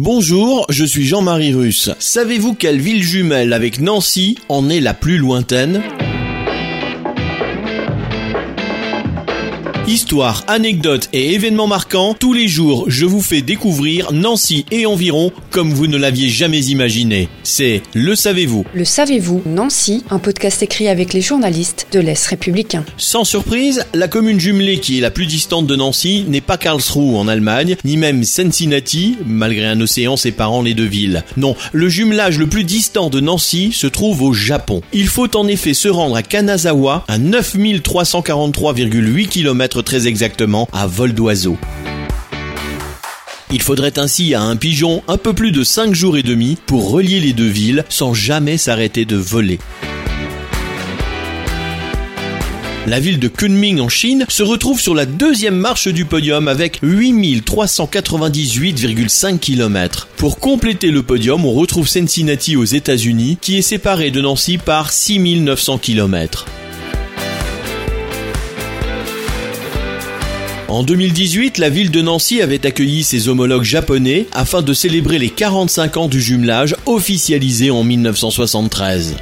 Bonjour, je suis Jean-Marie Russe. Savez-vous quelle ville jumelle avec Nancy en est la plus lointaine? Histoire, anecdotes et événements marquants, tous les jours je vous fais découvrir Nancy et environ comme vous ne l'aviez jamais imaginé. C'est Le Savez-vous Le savez-vous, Nancy, un podcast écrit avec les journalistes de l'Est républicain. Sans surprise, la commune jumelée qui est la plus distante de Nancy n'est pas Karlsruhe en Allemagne, ni même Cincinnati, malgré un océan séparant les deux villes. Non, le jumelage le plus distant de Nancy se trouve au Japon. Il faut en effet se rendre à Kanazawa, à 9343,8 km très exactement, à vol d'oiseau. Il faudrait ainsi à un pigeon un peu plus de 5 jours et demi pour relier les deux villes sans jamais s'arrêter de voler. La ville de Kunming en Chine se retrouve sur la deuxième marche du podium avec 8398,5 km. Pour compléter le podium, on retrouve Cincinnati aux États-Unis qui est séparé de Nancy par 6900 km. En 2018, la ville de Nancy avait accueilli ses homologues japonais afin de célébrer les 45 ans du jumelage officialisé en 1973.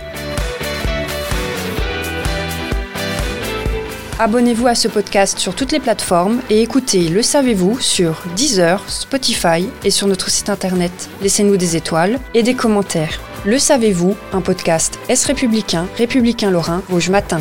Abonnez-vous à ce podcast sur toutes les plateformes et écoutez Le Savez-vous sur Deezer, Spotify et sur notre site internet. Laissez-nous des étoiles et des commentaires. Le Savez-vous, un podcast Est républicain, républicain lorrain, Rouge Matin.